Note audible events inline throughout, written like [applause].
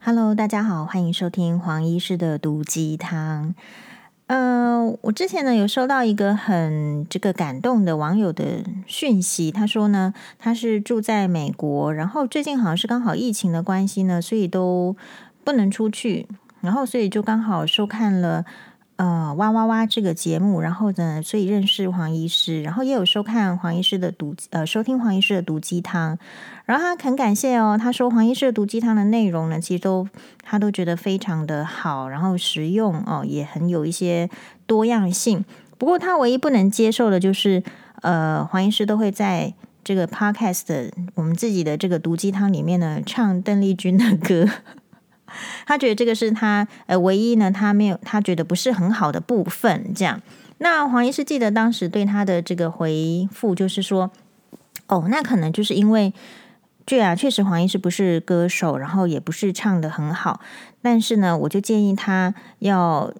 Hello，大家好，欢迎收听黄医师的毒鸡汤。嗯，我之前呢有收到一个很这个感动的网友的讯息，他说呢，他是住在美国，然后最近好像是刚好疫情的关系呢，所以都不能出去，然后所以就刚好收看了。呃，哇哇哇！这个节目，然后呢，所以认识黄医师，然后也有收看黄医师的毒，呃，收听黄医师的毒鸡汤，然后他很感谢哦，他说黄医师的毒鸡汤的内容呢，其实都他都觉得非常的好，然后实用哦，也很有一些多样性。不过他唯一不能接受的就是，呃，黄医师都会在这个 podcast 我们自己的这个毒鸡汤里面呢，唱邓丽君的歌。[laughs] 他觉得这个是他呃唯一呢，他没有他觉得不是很好的部分。这样，那黄医师记得当时对他的这个回复就是说，哦，那可能就是因为，对啊，确实黄医师不是歌手，然后也不是唱得很好，但是呢，我就建议他要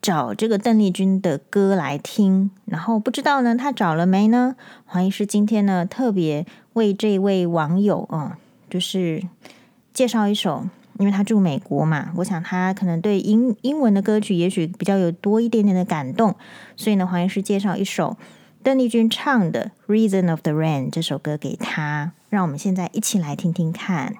找这个邓丽君的歌来听，然后不知道呢，他找了没呢？黄医师今天呢，特别为这位网友啊、就是介绍一首。因为他住美国嘛，我想他可能对英英文的歌曲也许比较有多一点点的感动，所以呢，黄医师介绍一首邓丽君唱的《Reason of the Rain》这首歌给他，让我们现在一起来听听看。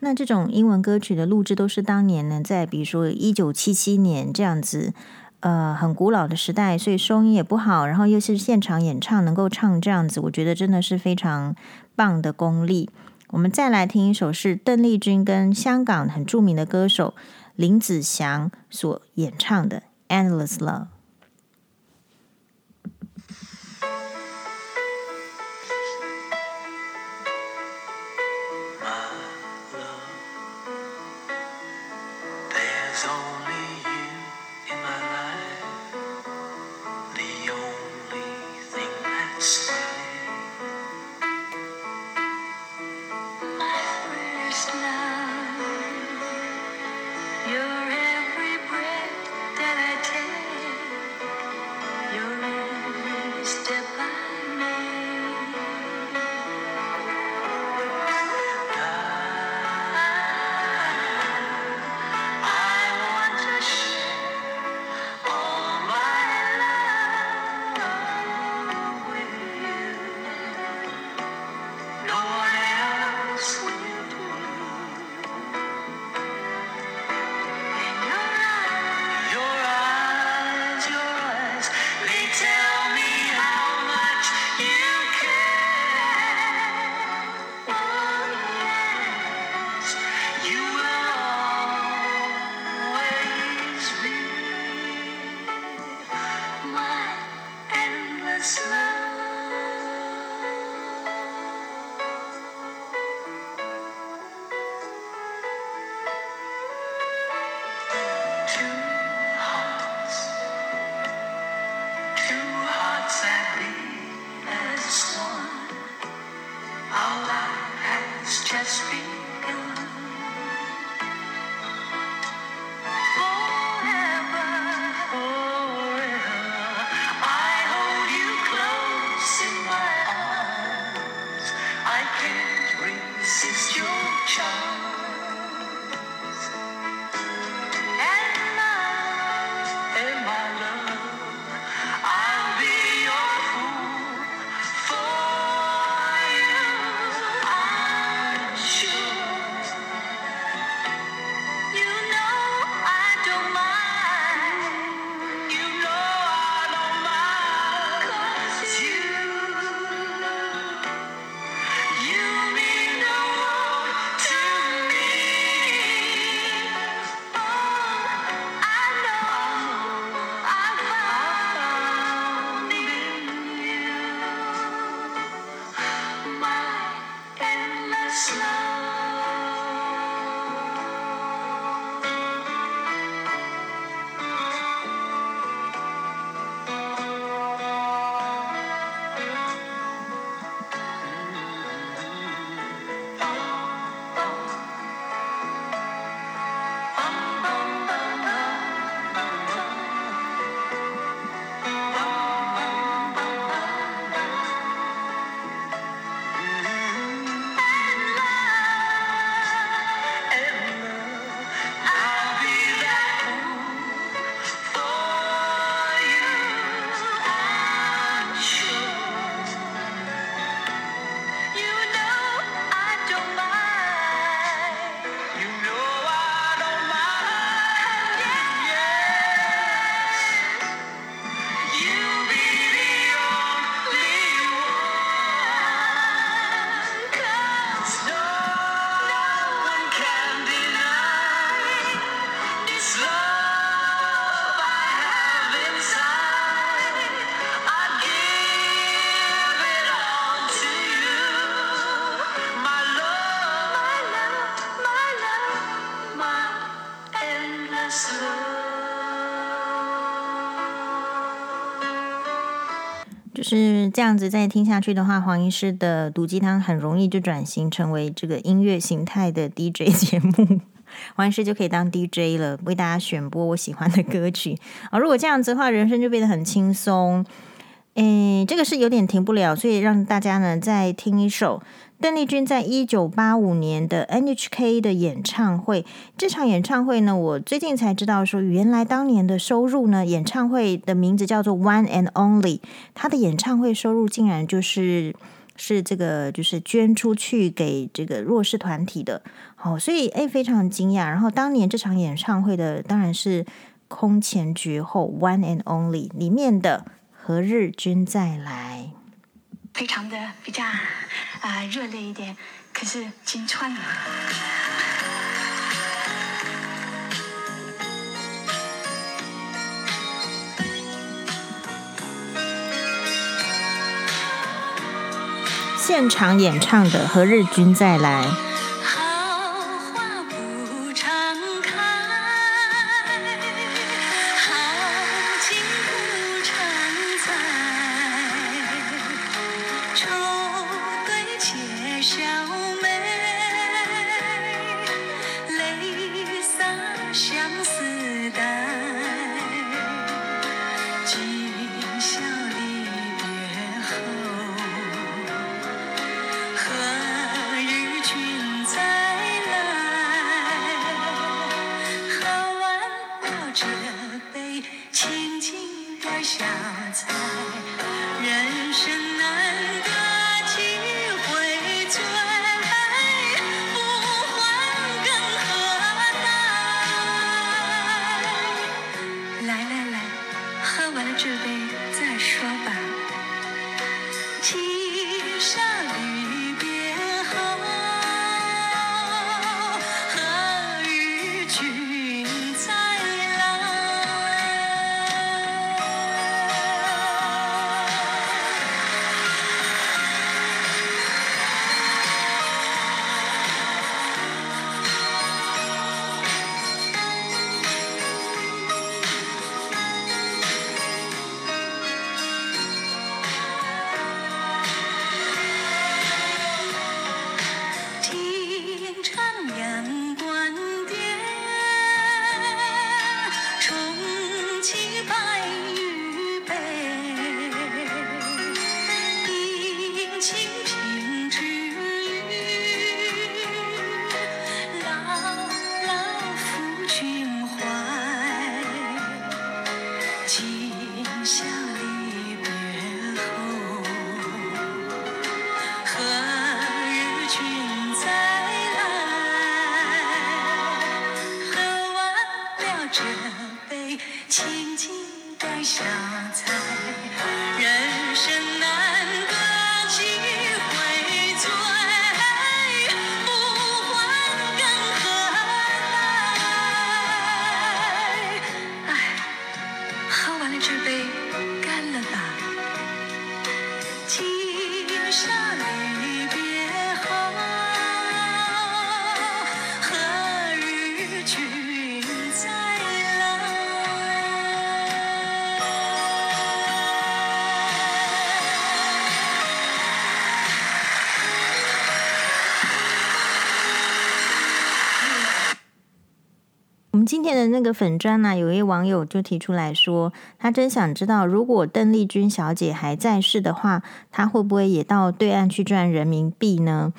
那这种英文歌曲的录制都是当年呢，在比如说一九七七年这样子，呃，很古老的时代，所以收音也不好，然后又是现场演唱，能够唱这样子，我觉得真的是非常棒的功力。我们再来听一首是邓丽君跟香港很著名的歌手林子祥所演唱的《Endless Love》。这样子，再听下去的话，黄医师的毒鸡汤很容易就转型成为这个音乐形态的 [laughs] DJ 节目，黄医师就可以当 DJ 了，为大家选播我喜欢的歌曲啊。如果这样子的话，人生就变得很轻松。诶，这个是有点停不了，所以让大家呢再听一首。邓丽君在一九八五年的 NHK 的演唱会，这场演唱会呢，我最近才知道说，原来当年的收入呢，演唱会的名字叫做 One and Only，他的演唱会收入竟然就是是这个就是捐出去给这个弱势团体的，好，所以诶非常惊讶。然后当年这场演唱会的当然是空前绝后 One and Only 里面的何日君再来，非常的比较。啊，热烈一点，可是金川啊。现场演唱的《何日君再来》。今天的那个粉专呢，有一位网友就提出来说，他真想知道，如果邓丽君小姐还在世的话，她会不会也到对岸去赚人民币呢？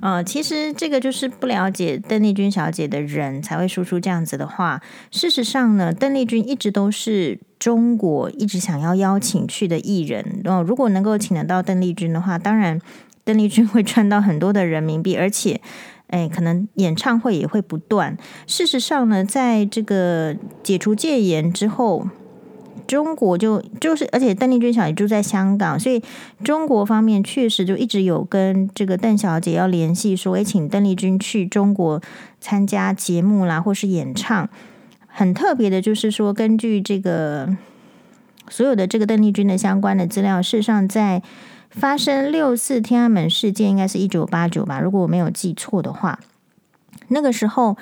呃，其实这个就是不了解邓丽君小姐的人才会说出这样子的话。事实上呢，邓丽君一直都是中国一直想要邀请去的艺人哦。如果能够请得到邓丽君的话，当然邓丽君会赚到很多的人民币，而且。哎，可能演唱会也会不断。事实上呢，在这个解除戒严之后，中国就就是，而且邓丽君小姐住在香港，所以中国方面确实就一直有跟这个邓小姐要联系，说诶，请邓丽君去中国参加节目啦，或是演唱。很特别的就是说，根据这个所有的这个邓丽君的相关的资料，事实上在。发生六四天安门事件，应该是一九八九吧，如果我没有记错的话。那个时候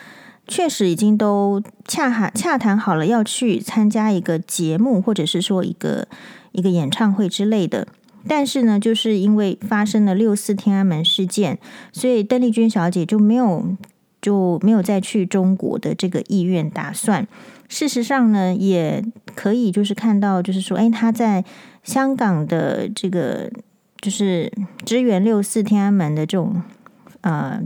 确实已经都洽谈洽谈好了，要去参加一个节目，或者是说一个一个演唱会之类的。但是呢，就是因为发生了六四天安门事件，所以邓丽君小姐就没有就没有再去中国的这个意愿打算。事实上呢，也可以就是看到，就是说，哎，她在香港的这个就是支援六四天安门的这种呃，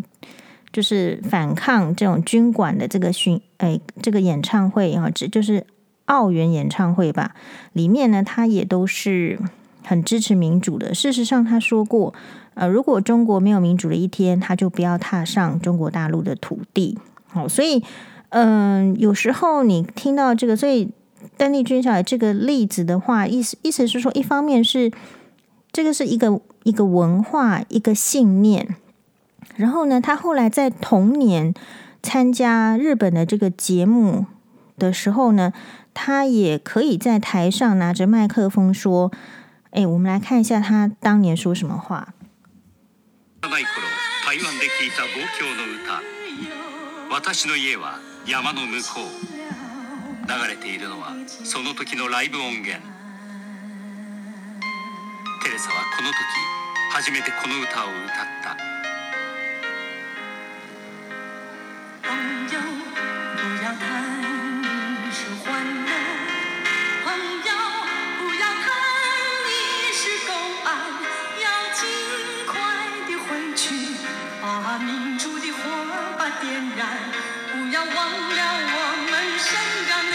就是反抗这种军管的这个巡哎这个演唱会啊，这就是澳元演唱会吧，里面呢，他也都是。很支持民主的。事实上，他说过，呃，如果中国没有民主的一天，他就不要踏上中国大陆的土地。好，所以，嗯、有时候你听到这个，所以邓丽君小姐这个例子的话，意思意思是说，一方面是这个是一个一个文化一个信念，然后呢，他后来在同年参加日本的这个节目的时候呢，他也可以在台上拿着麦克风说。哎，我们来看一下他当年说什么话。台湾で闻いた望郷の歌，私の家は山の向こう。流れているのはその时のライブ音源。 テレサはこの時初めてこの歌を歌った。点燃不要忘了我们的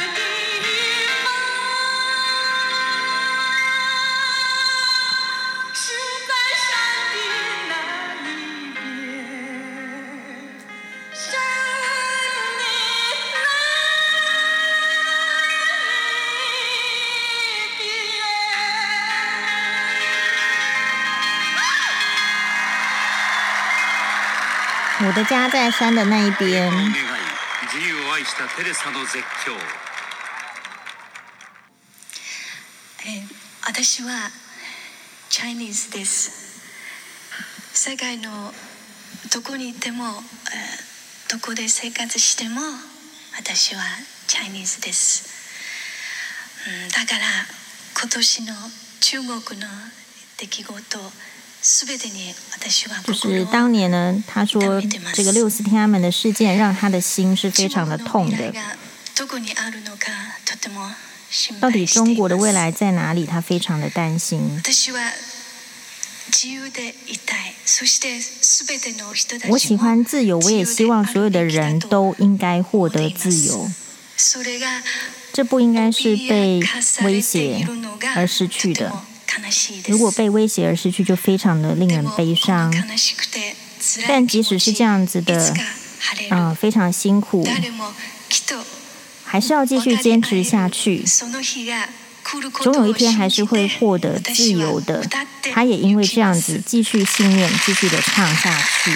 家在山的那一边。私は Chinese です。世界のどこにいても、どこで生活しても、私は Chinese です。だから今年の中国の出来事。就是当年呢，他说这个六四天安门的事件让他的心是非常的痛的。到底中国的未来在哪里？他非常的担心。我喜欢自由，我也希望所有的人都应该获得自由。这不应该是被威胁而失去的。如果被威胁而失去，就非常的令人悲伤。但即使是这样子的，啊、呃，非常辛苦，还是要继续坚持下去。总有一天还是会获得自由的。他也因为这样子继续信念，继续的唱下去。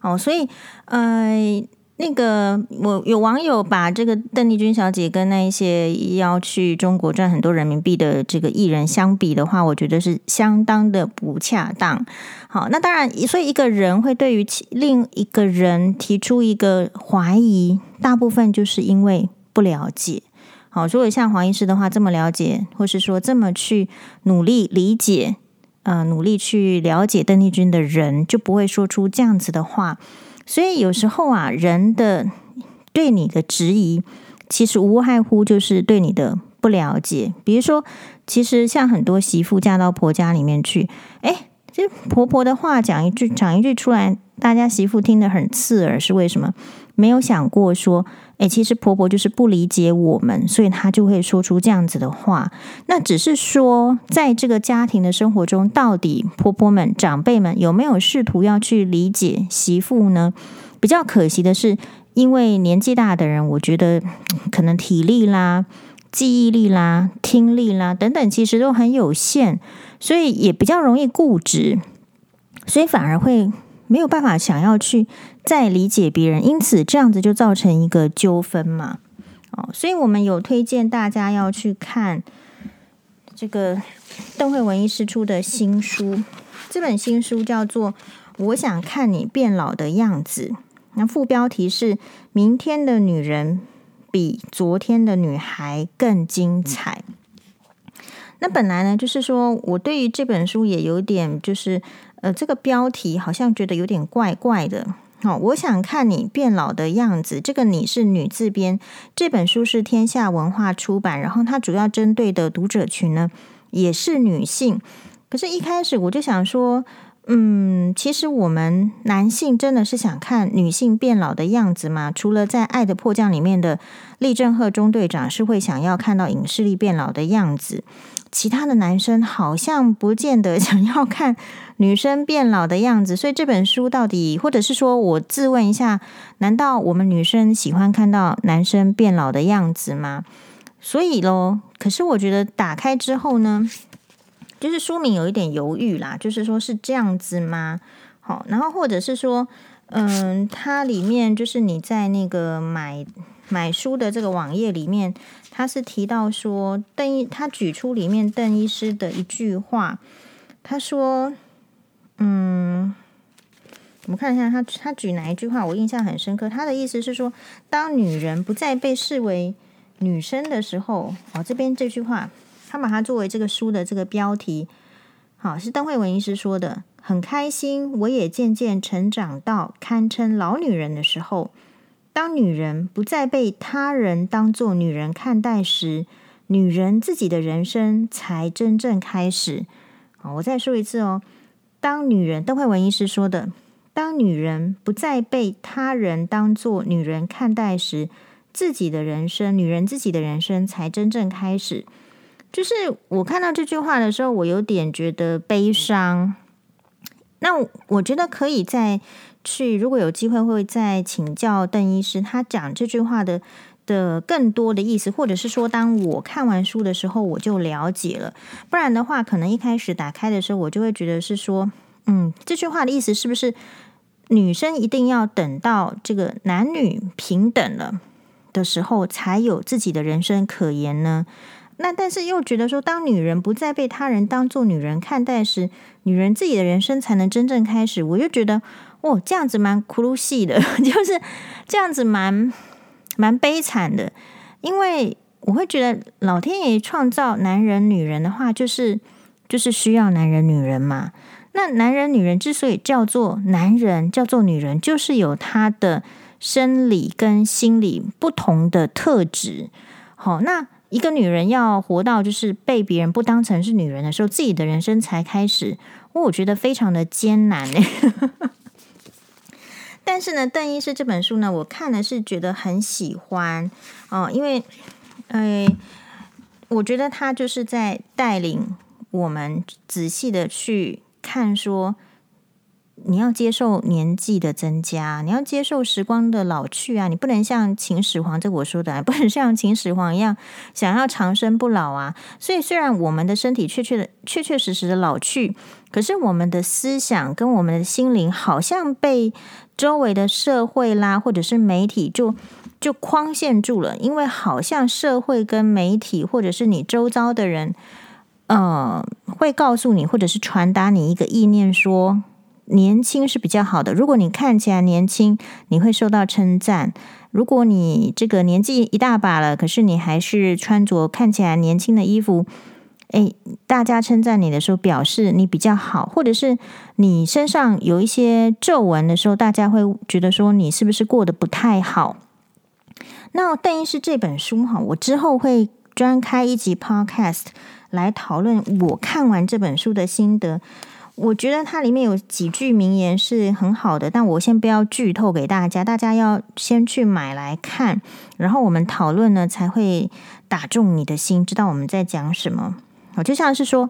哦，所以，呃。那个，我有网友把这个邓丽君小姐跟那一些要去中国赚很多人民币的这个艺人相比的话，我觉得是相当的不恰当。好，那当然，所以一个人会对于另一个人提出一个怀疑，大部分就是因为不了解。好，如果像黄医师的话这么了解，或是说这么去努力理解，呃，努力去了解邓丽君的人，就不会说出这样子的话。所以有时候啊，人的对你的质疑，其实无外乎就是对你的不了解。比如说，其实像很多媳妇嫁到婆家里面去，哎，这婆婆的话讲一句讲一句出来，大家媳妇听得很刺耳，是为什么？没有想过说，哎，其实婆婆就是不理解我们，所以她就会说出这样子的话。那只是说，在这个家庭的生活中，到底婆婆们、长辈们有没有试图要去理解媳妇呢？比较可惜的是，因为年纪大的人，我觉得可能体力啦、记忆力啦、听力啦等等，其实都很有限，所以也比较容易固执，所以反而会。没有办法想要去再理解别人，因此这样子就造成一个纠纷嘛。哦，所以我们有推荐大家要去看这个邓惠文医师出的新书，这本新书叫做《我想看你变老的样子》，那副标题是“明天的女人比昨天的女孩更精彩”。那本来呢，就是说我对于这本书也有点，就是呃，这个标题好像觉得有点怪怪的。好，我想看你变老的样子。这个你是女字边，这本书是天下文化出版，然后它主要针对的读者群呢也是女性。可是，一开始我就想说，嗯，其实我们男性真的是想看女性变老的样子吗？除了在《爱的迫降》里面的李正赫中队长是会想要看到影视力变老的样子。其他的男生好像不见得想要看女生变老的样子，所以这本书到底，或者是说我自问一下，难道我们女生喜欢看到男生变老的样子吗？所以咯，可是我觉得打开之后呢，就是书名有一点犹豫啦，就是说是这样子吗？好，然后或者是说，嗯，它里面就是你在那个买。买书的这个网页里面，他是提到说邓医，他举出里面邓医师的一句话，他说：“嗯，我们看一下他他举哪一句话，我印象很深刻。他的意思是说，当女人不再被视为女生的时候，哦，这边这句话，他把它作为这个书的这个标题，好，是邓惠文医师说的，很开心，我也渐渐成长到堪称老女人的时候。”当女人不再被他人当做女人看待时，女人自己的人生才真正开始。好，我再说一次哦。当女人，邓惠文医师说的，当女人不再被他人当做女人看待时，自己的人生，女人自己的人生才真正开始。就是我看到这句话的时候，我有点觉得悲伤。那我觉得可以在。去，如果有机会会再请教邓医师，他讲这句话的的更多的意思，或者是说，当我看完书的时候，我就了解了。不然的话，可能一开始打开的时候，我就会觉得是说，嗯，这句话的意思是不是女生一定要等到这个男女平等了的时候，才有自己的人生可言呢？那但是又觉得说，当女人不再被他人当做女人看待时，女人自己的人生才能真正开始。我就觉得。哦，这样子蛮苦戏的，[laughs] 就是这样子蛮蛮悲惨的。因为我会觉得，老天爷创造男人女人的话，就是就是需要男人女人嘛。那男人女人之所以叫做男人，叫做女人，就是有他的生理跟心理不同的特质。好，那一个女人要活到就是被别人不当成是女人的时候，自己的人生才开始。我觉得非常的艰难呢。但是呢，邓医师这本书呢，我看了是觉得很喜欢哦，因为，呃，我觉得他就是在带领我们仔细的去看说。你要接受年纪的增加，你要接受时光的老去啊！你不能像秦始皇，这我说的，[laughs] 不能像秦始皇一样想要长生不老啊！所以，虽然我们的身体确确的、确确实实的老去，可是我们的思想跟我们的心灵好像被周围的社会啦，或者是媒体就就框限住了，因为好像社会跟媒体，或者是你周遭的人，呃，会告诉你，或者是传达你一个意念说。年轻是比较好的。如果你看起来年轻，你会受到称赞；如果你这个年纪一大把了，可是你还是穿着看起来年轻的衣服，诶，大家称赞你的时候，表示你比较好；或者是你身上有一些皱纹的时候，大家会觉得说你是不是过得不太好。那邓医师这本书哈，我之后会专开一集 Podcast 来讨论我看完这本书的心得。我觉得它里面有几句名言是很好的，但我先不要剧透给大家，大家要先去买来看，然后我们讨论呢才会打中你的心，知道我们在讲什么。我就像是说，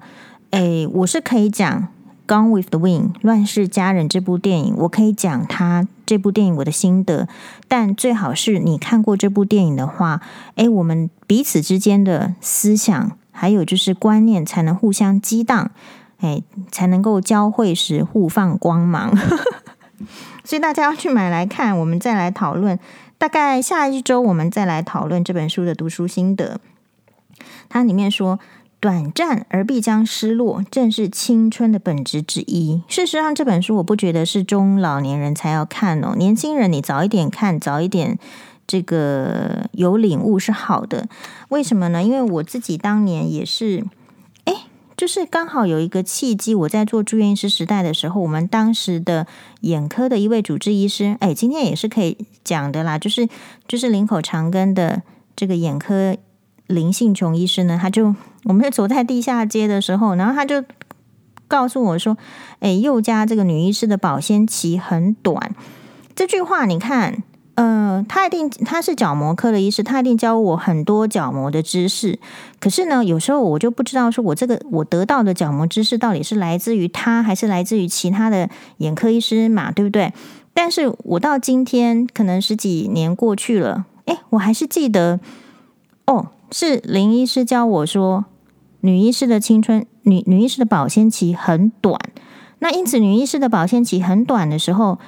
诶，我是可以讲《Gone with the Wind》《乱世佳人》这部电影，我可以讲它这部电影我的心得，但最好是你看过这部电影的话，诶，我们彼此之间的思想还有就是观念才能互相激荡。哎，才能够交汇时互放光芒，[laughs] 所以大家要去买来看，我们再来讨论。大概下一周我们再来讨论这本书的读书心得。它里面说，短暂而必将失落，正是青春的本质之一。事实上，这本书我不觉得是中老年人才要看哦，年轻人你早一点看，早一点这个有领悟是好的。为什么呢？因为我自己当年也是。就是刚好有一个契机，我在做住院医师时代的时候，我们当时的眼科的一位主治医师，哎，今天也是可以讲的啦，就是就是林口长庚的这个眼科林信琼医师呢，他就我们走在地下街的时候，然后他就告诉我说，哎，佑家这个女医师的保鲜期很短，这句话你看。呃，他一定他是角膜科的医师，他一定教我很多角膜的知识。可是呢，有时候我就不知道说，我这个我得到的角膜知识到底是来自于他，还是来自于其他的眼科医师嘛？对不对？但是我到今天可能十几年过去了，诶，我还是记得，哦，是林医师教我说，女医师的青春，女女医师的保鲜期很短。那因此，女医师的保鲜期很短的时候。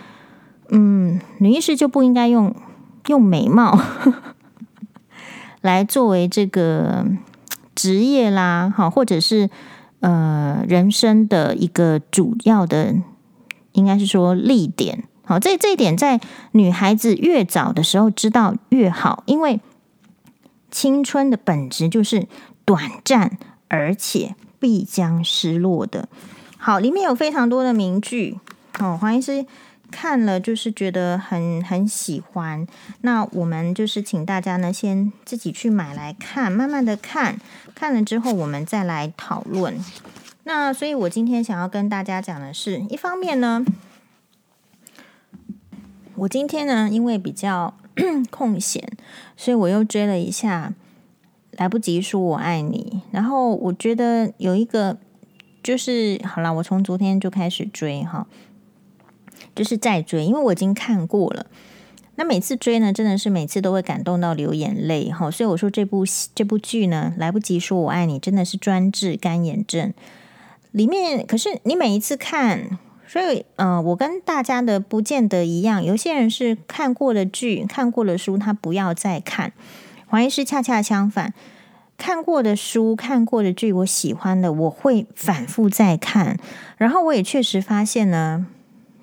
嗯，女医师就不应该用用美貌 [laughs] 来作为这个职业啦，好，或者是呃人生的一个主要的，应该是说立点。好，这这一点在女孩子越早的时候知道越好，因为青春的本质就是短暂，而且必将失落的。好，里面有非常多的名句。哦，黄医师。看了就是觉得很很喜欢，那我们就是请大家呢先自己去买来看，慢慢的看，看了之后我们再来讨论。那所以我今天想要跟大家讲的是，一方面呢，我今天呢因为比较 [clears throat] 空闲，所以我又追了一下《来不及说我爱你》，然后我觉得有一个就是好了，我从昨天就开始追哈。就是在追，因为我已经看过了。那每次追呢，真的是每次都会感动到流眼泪哈。所以我说这部这部剧呢，来不及说我爱你，真的是专治干眼症。里面可是你每一次看，所以呃，我跟大家的不见得一样。有些人是看过的剧、看过的书，他不要再看。黄医师恰恰相反，看过的书、看过的剧，我喜欢的，我会反复再看。然后我也确实发现呢。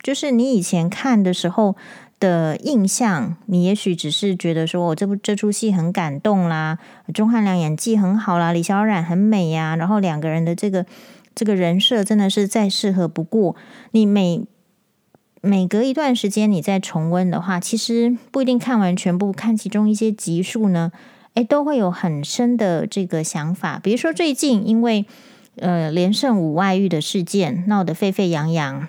就是你以前看的时候的印象，你也许只是觉得说，我这部这出戏很感动啦，钟汉良演技很好啦，李小冉很美呀，然后两个人的这个这个人设真的是再适合不过。你每每隔一段时间你再重温的话，其实不一定看完全部，看其中一些集数呢，诶，都会有很深的这个想法。比如说最近因为呃连胜五外遇的事件闹得沸沸扬扬。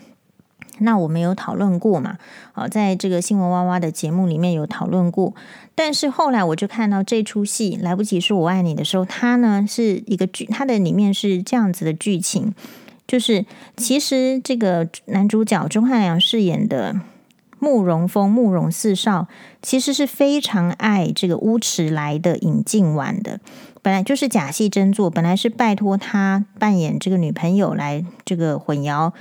那我们有讨论过嘛？啊，在这个新闻哇哇的节目里面有讨论过。但是后来我就看到这出戏《来不及说我爱你》的时候，它呢是一个剧，它的里面是这样子的剧情，就是其实这个男主角钟汉良饰演的慕容峰、慕容四少，其实是非常爱这个乌迟来的尹静婉的，本来就是假戏真做，本来是拜托他扮演这个女朋友来这个混淆。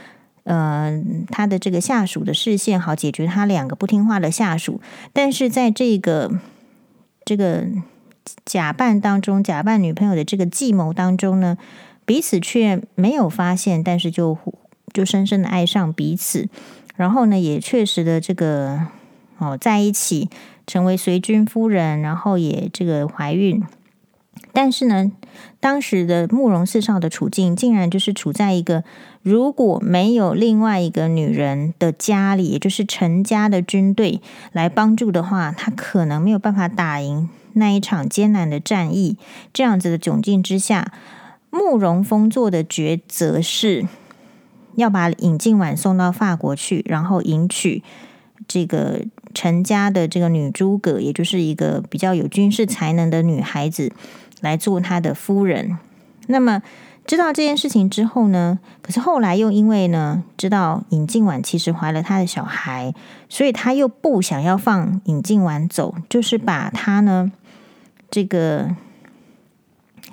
呃，他的这个下属的视线好解决他两个不听话的下属，但是在这个这个假扮当中，假扮女朋友的这个计谋当中呢，彼此却没有发现，但是就就深深的爱上彼此，然后呢，也确实的这个哦在一起，成为随军夫人，然后也这个怀孕。但是呢，当时的慕容四少的处境，竟然就是处在一个如果没有另外一个女人的家里，也就是陈家的军队来帮助的话，他可能没有办法打赢那一场艰难的战役。这样子的窘境之下，慕容峰做的抉择是要把尹静婉送到法国去，然后迎娶这个陈家的这个女诸葛，也就是一个比较有军事才能的女孩子。来做他的夫人。那么知道这件事情之后呢，可是后来又因为呢，知道尹静婉其实怀了他的小孩，所以他又不想要放尹静婉走，就是把他呢，这个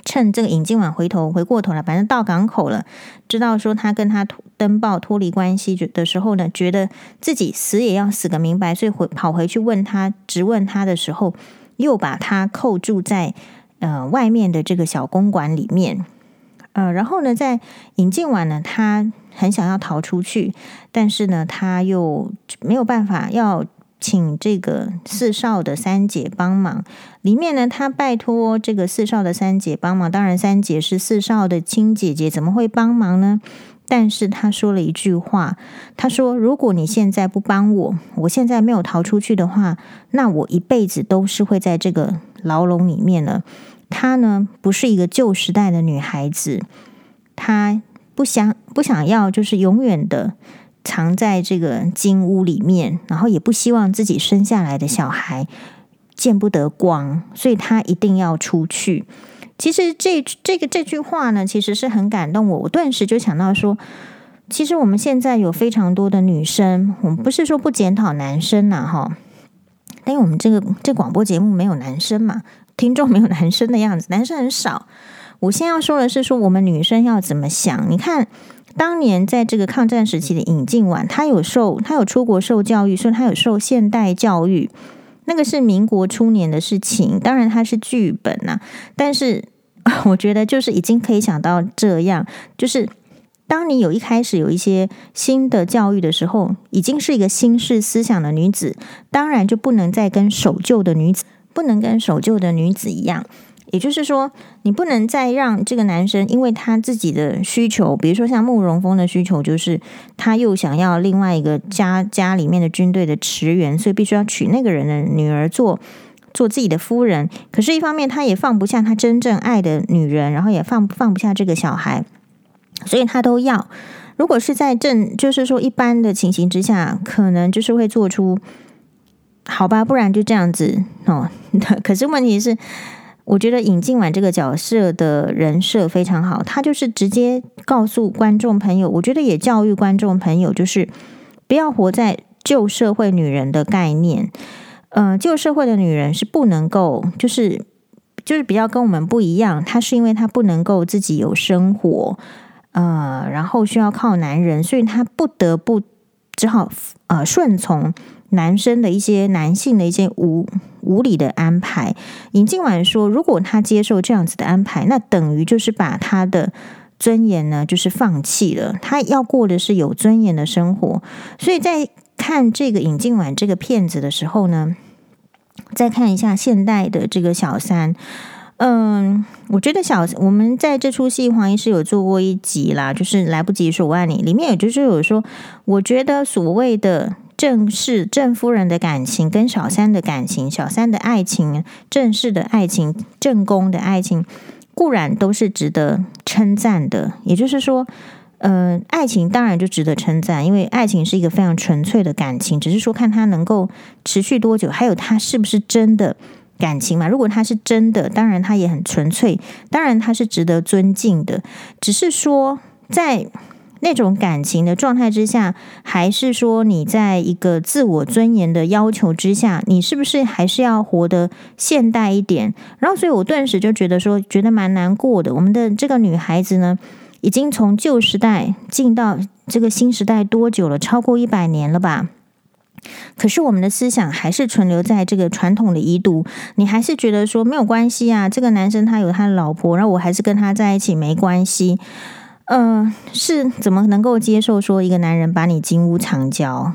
趁这个尹静婉回头回过头来，反正到港口了，知道说他跟他登报脱离关系的时候呢，觉得自己死也要死个明白，所以回跑回去问他，质问他的时候，又把他扣住在。呃，外面的这个小公馆里面，呃，然后呢，在引进完呢，他很想要逃出去，但是呢，他又没有办法，要请这个四少的三姐帮忙。里面呢，他拜托这个四少的三姐帮忙。当然，三姐是四少的亲姐姐，怎么会帮忙呢？但是他说了一句话，他说：“如果你现在不帮我，我现在没有逃出去的话，那我一辈子都是会在这个牢笼里面了。”她呢，不是一个旧时代的女孩子，她不想不想要，就是永远的藏在这个金屋里面，然后也不希望自己生下来的小孩见不得光，所以她一定要出去。其实这这个这句话呢，其实是很感动我。我顿时就想到说，其实我们现在有非常多的女生，我们不是说不检讨男生呐，哈，因为我们这个这广播节目没有男生嘛，听众没有男生的样子，男生很少。我先要说的是，说我们女生要怎么想？你看，当年在这个抗战时期的尹静婉，她有受，她有出国受教育，所以她有受现代教育。那个是民国初年的事情，当然它是剧本呐，但是。[laughs] 我觉得就是已经可以想到这样，就是当你有一开始有一些新的教育的时候，已经是一个新式思想的女子，当然就不能再跟守旧的女子，不能跟守旧的女子一样。也就是说，你不能再让这个男生因为他自己的需求，比如说像慕容峰的需求，就是他又想要另外一个家家里面的军队的驰援，所以必须要娶那个人的女儿做。做自己的夫人，可是，一方面他也放不下他真正爱的女人，然后也放放不下这个小孩，所以他都要。如果是在正，就是说一般的情形之下，可能就是会做出好吧，不然就这样子哦。[laughs] 可是问题是，我觉得尹静婉这个角色的人设非常好，他就是直接告诉观众朋友，我觉得也教育观众朋友，就是不要活在旧社会女人的概念。嗯，旧社会的女人是不能够，就是就是比较跟我们不一样。她是因为她不能够自己有生活，呃，然后需要靠男人，所以她不得不只好呃顺从男生的一些男性的一些无无理的安排。尹静婉说，如果她接受这样子的安排，那等于就是把她的尊严呢，就是放弃了。她要过的是有尊严的生活，所以在。看这个尹静婉这个片子的时候呢，再看一下现代的这个小三，嗯，我觉得小我们在这出戏黄医师有做过一集啦，就是来不及说我爱你，里面也就是有说，我觉得所谓的正室郑夫人的感情跟小三的感情，小三的爱情，正室的爱情，正宫的爱情，固然都是值得称赞的，也就是说。呃，爱情当然就值得称赞，因为爱情是一个非常纯粹的感情，只是说看它能够持续多久，还有它是不是真的感情嘛。如果他是真的，当然他也很纯粹，当然他是值得尊敬的。只是说，在那种感情的状态之下，还是说你在一个自我尊严的要求之下，你是不是还是要活得现代一点？然后，所以我顿时就觉得说，觉得蛮难过的。我们的这个女孩子呢，已经从旧时代进到这个新时代多久了？超过一百年了吧？可是我们的思想还是存留在这个传统的遗毒。你还是觉得说没有关系啊？这个男生他有他的老婆，然后我还是跟他在一起没关系。嗯、是怎么能够接受说一个男人把你金屋藏娇，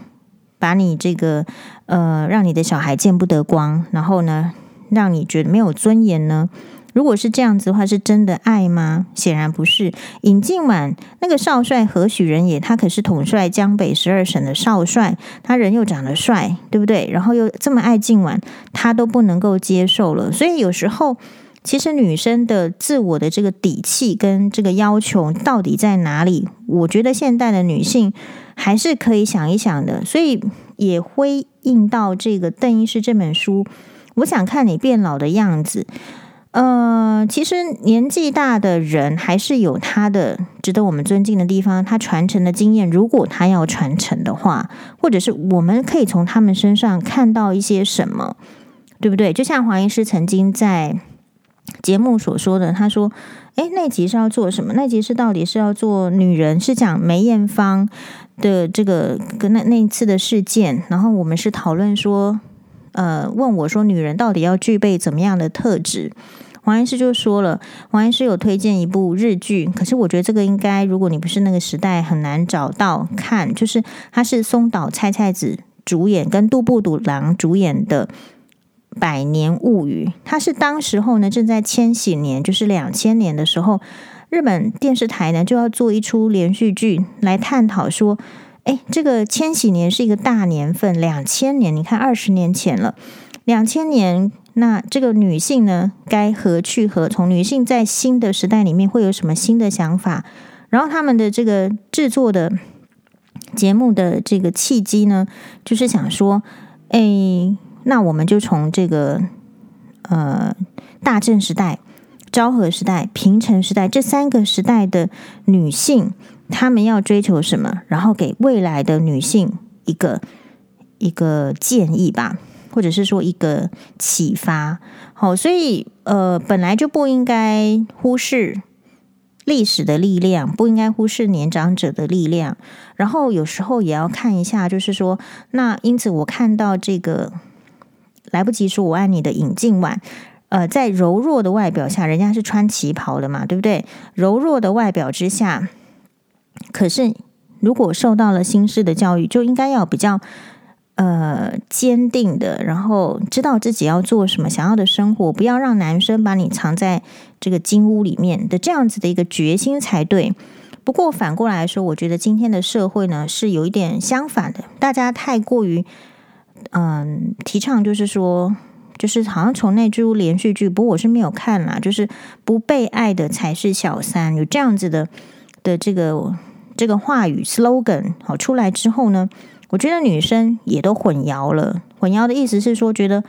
把你这个呃让你的小孩见不得光，然后呢让你觉得没有尊严呢？如果是这样子的话，是真的爱吗？显然不是。尹静婉那个少帅何许人也？他可是统帅江北十二省的少帅，他人又长得帅，对不对？然后又这么爱静婉，他都不能够接受了。所以有时候，其实女生的自我的这个底气跟这个要求到底在哪里？我觉得现代的女性还是可以想一想的。所以也呼应到这个邓医师这本书，我想看你变老的样子。呃，其实年纪大的人还是有他的值得我们尊敬的地方。他传承的经验，如果他要传承的话，或者是我们可以从他们身上看到一些什么，对不对？就像黄医师曾经在节目所说的，他说：“诶，那集是要做什么？那集是到底是要做女人，是讲梅艳芳的这个跟那那一次的事件。然后我们是讨论说，呃，问我说，女人到底要具备怎么样的特质？”王医师就说了，王医师有推荐一部日剧，可是我觉得这个应该，如果你不是那个时代，很难找到看。就是它是松岛菜菜子主演，跟杜布鲁郎主演的《百年物语》，它是当时候呢正在千禧年，就是两千年的时候，日本电视台呢就要做一出连续剧来探讨说，哎，这个千禧年是一个大年份，两千年，你看二十年前了，两千年，那这个女性呢该何去何从？女性在新的时代里面会有什么新的想法？然后他们的这个制作的节目的这个契机呢，就是想说，哎，那我们就从这个呃大正时代、昭和时代、平成时代这三个时代的女性，她们要追求什么，然后给未来的女性一个一个建议吧，或者是说一个启发。好，所以呃，本来就不应该忽视。历史的力量不应该忽视年长者的力量，然后有时候也要看一下，就是说，那因此我看到这个来不及说我爱你的尹静婉，呃，在柔弱的外表下，人家是穿旗袍的嘛，对不对？柔弱的外表之下，可是如果受到了新式的教育，就应该要比较。呃，坚定的，然后知道自己要做什么，想要的生活，不要让男生把你藏在这个金屋里面的这样子的一个决心才对。不过反过来说，我觉得今天的社会呢是有一点相反的，大家太过于嗯、提倡，就是说，就是好像从那出连续剧，不过我是没有看啦，就是不被爱的才是小三，有这样子的的这个这个话语 slogan 好出来之后呢。我觉得女生也都混淆了，混淆的意思是说，觉得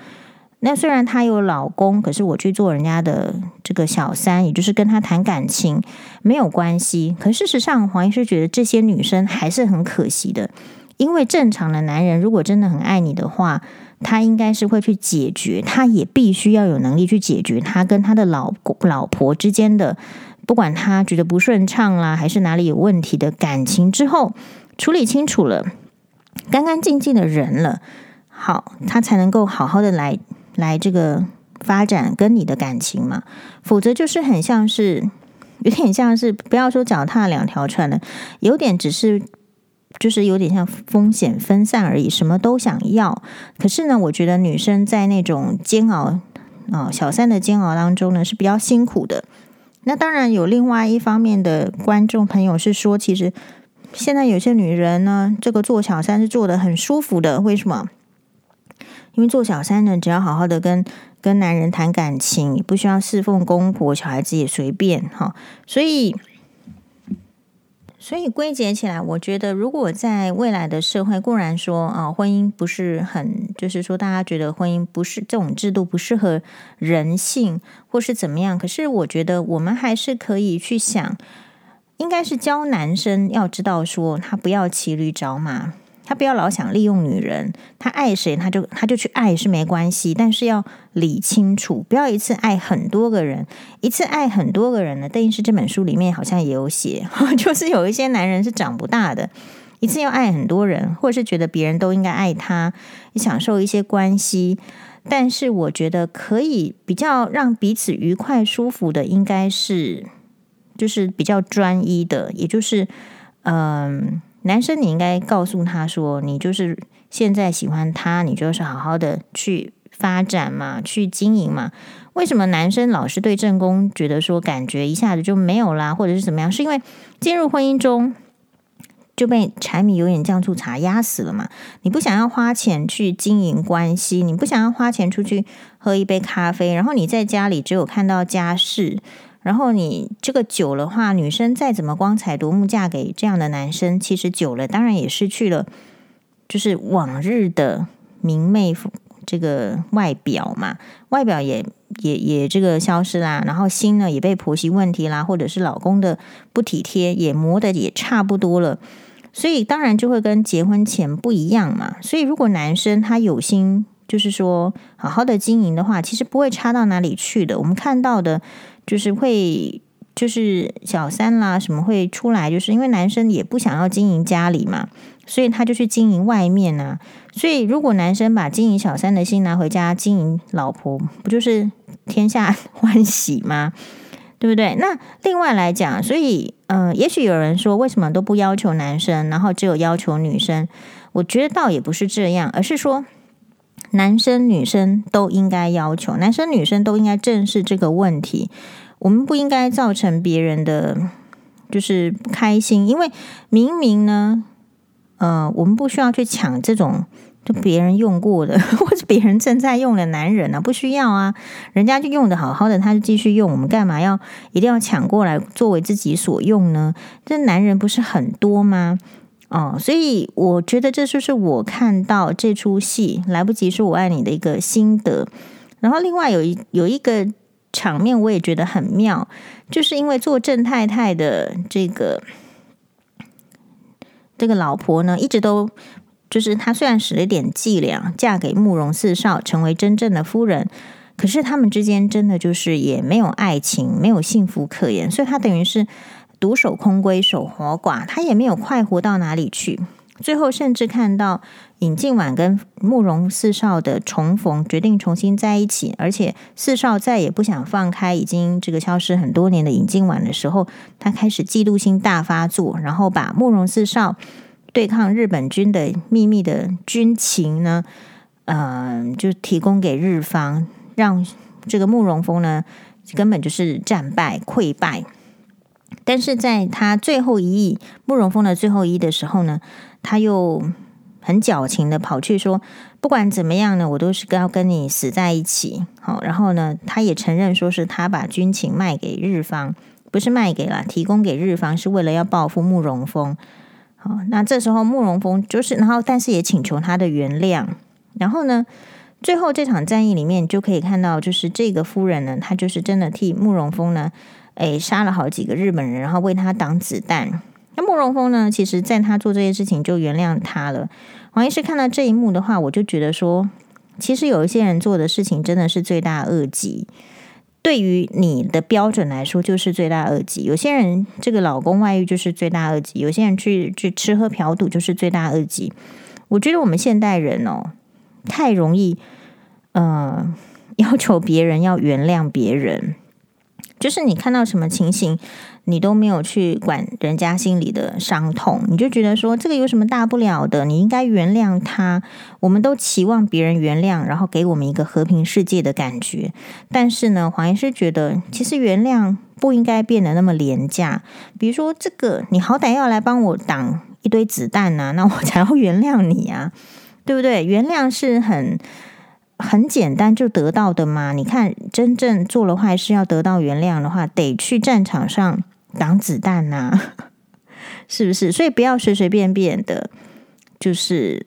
那虽然她有老公，可是我去做人家的这个小三，也就是跟他谈感情没有关系。可事实上，黄医师觉得这些女生还是很可惜的，因为正常的男人如果真的很爱你的话，他应该是会去解决，他也必须要有能力去解决他跟他的老公老婆之间的，不管他觉得不顺畅啦，还是哪里有问题的感情之后处理清楚了。干干净净的人了，好，他才能够好好的来来这个发展跟你的感情嘛。否则就是很像是，有点像是不要说脚踏两条船了，有点只是就是有点像风险分散而已，什么都想要。可是呢，我觉得女生在那种煎熬啊、小三的煎熬当中呢是比较辛苦的。那当然有另外一方面的观众朋友是说，其实。现在有些女人呢，这个做小三是做的很舒服的。为什么？因为做小三呢，只要好好的跟跟男人谈感情，你不需要侍奉公婆，小孩子也随便哈。所以，所以归结起来，我觉得如果在未来的社会，固然说啊，婚姻不是很，就是说大家觉得婚姻不是这种制度不适合人性，或是怎么样。可是我觉得我们还是可以去想。应该是教男生要知道说，他不要骑驴找马，他不要老想利用女人，他爱谁他就他就去爱是没关系，但是要理清楚，不要一次爱很多个人，一次爱很多个人呢。邓医师这本书里面好像也有写，[laughs] 就是有一些男人是长不大的，一次要爱很多人，或者是觉得别人都应该爱他，享受一些关系，但是我觉得可以比较让彼此愉快舒服的，应该是。就是比较专一的，也就是，嗯、男生你应该告诉他说，你就是现在喜欢他，你就是好好的去发展嘛，去经营嘛。为什么男生老是对正宫觉得说感觉一下子就没有啦，或者是怎么样？是因为进入婚姻中就被柴米油盐酱醋茶压死了嘛？你不想要花钱去经营关系，你不想要花钱出去喝一杯咖啡，然后你在家里只有看到家事。然后你这个久了话，女生再怎么光彩夺目嫁给这样的男生，其实久了当然也失去了，就是往日的明媚这个外表嘛，外表也也也这个消失啦。然后心呢也被婆媳问题啦，或者是老公的不体贴也磨得也差不多了，所以当然就会跟结婚前不一样嘛。所以如果男生他有心，就是说好好的经营的话，其实不会差到哪里去的。我们看到的。就是会，就是小三啦，什么会出来？就是因为男生也不想要经营家里嘛，所以他就去经营外面啊。所以如果男生把经营小三的心拿回家经营老婆，不就是天下 [laughs] 欢喜吗？对不对？那另外来讲，所以嗯、也许有人说，为什么都不要求男生，然后只有要求女生？我觉得倒也不是这样，而是说，男生女生都应该要求，男生女生都应该正视这个问题。我们不应该造成别人的就是不开心，因为明明呢，呃，我们不需要去抢这种。就别人用过的，或者别人正在用的男人呢、啊？不需要啊，人家就用的好好的，他就继续用，我们干嘛要一定要抢过来作为自己所用呢？这男人不是很多吗？哦，所以我觉得这就是我看到这出戏来不及说我爱你的一个心得。然后另外有一有一个场面我也觉得很妙，就是因为做郑太太的这个这个老婆呢，一直都。就是她虽然使了点伎俩，嫁给慕容四少，成为真正的夫人，可是他们之间真的就是也没有爱情，没有幸福可言，所以她等于是独守空闺，守活寡，他也没有快活到哪里去。最后甚至看到尹静婉跟慕容四少的重逢，决定重新在一起，而且四少再也不想放开已经这个消失很多年的尹静婉的时候，他开始嫉妒心大发作，然后把慕容四少。对抗日本军的秘密的军情呢，嗯、就提供给日方，让这个慕容峰呢根本就是战败溃败。但是在他最后一役，慕容峰的最后一役的时候呢，他又很矫情的跑去说，不管怎么样呢，我都是要跟你死在一起。好，然后呢，他也承认说是他把军情卖给日方，不是卖给了，提供给日方，是为了要报复慕容峰。好，那这时候慕容峰就是，然后但是也请求他的原谅。然后呢，最后这场战役里面就可以看到，就是这个夫人呢，她就是真的替慕容峰呢，诶，杀了好几个日本人，然后为他挡子弹。那慕容峰呢，其实在他做这些事情就原谅他了。王医师看到这一幕的话，我就觉得说，其实有一些人做的事情真的是罪大恶极。对于你的标准来说，就是罪大恶极。有些人这个老公外遇就是罪大恶极，有些人去去吃喝嫖赌就是罪大恶极。我觉得我们现代人哦，太容易，呃，[laughs] 要求别人要原谅别人，就是你看到什么情形，你都没有去管人家心里的伤痛，你就觉得说这个有什么大不了的？你应该原谅他。我们都期望别人原谅，然后给我们一个和平世界的感觉。但是呢，黄医师觉得，其实原谅不应该变得那么廉价。比如说，这个你好歹要来帮我挡一堆子弹呐、那我才要原谅你啊，对不对？原谅是很很简单就得到的嘛。你看，真正做了坏事要得到原谅的话，得去战场上。挡子弹呐、[laughs] 是不是？所以不要随随便便的，就是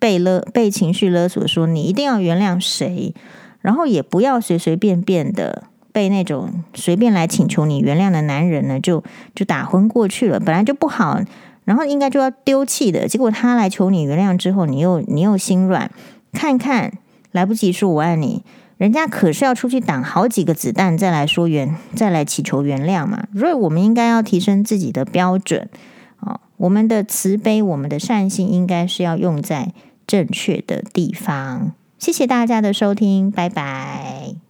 被勒、被情绪勒索，说你一定要原谅谁，然后也不要随随便便的被那种随便来请求你原谅的男人呢，就就打昏过去了。本来就不好，然后应该就要丢弃的，结果他来求你原谅之后，你又你又心软，看看来不及说我爱你。人家可是要出去挡好几个子弹，再来说原，再来祈求原谅嘛。所以我们应该要提升自己的标准哦，我们的慈悲，我们的善心，应该是要用在正确的地方。谢谢大家的收听，拜拜。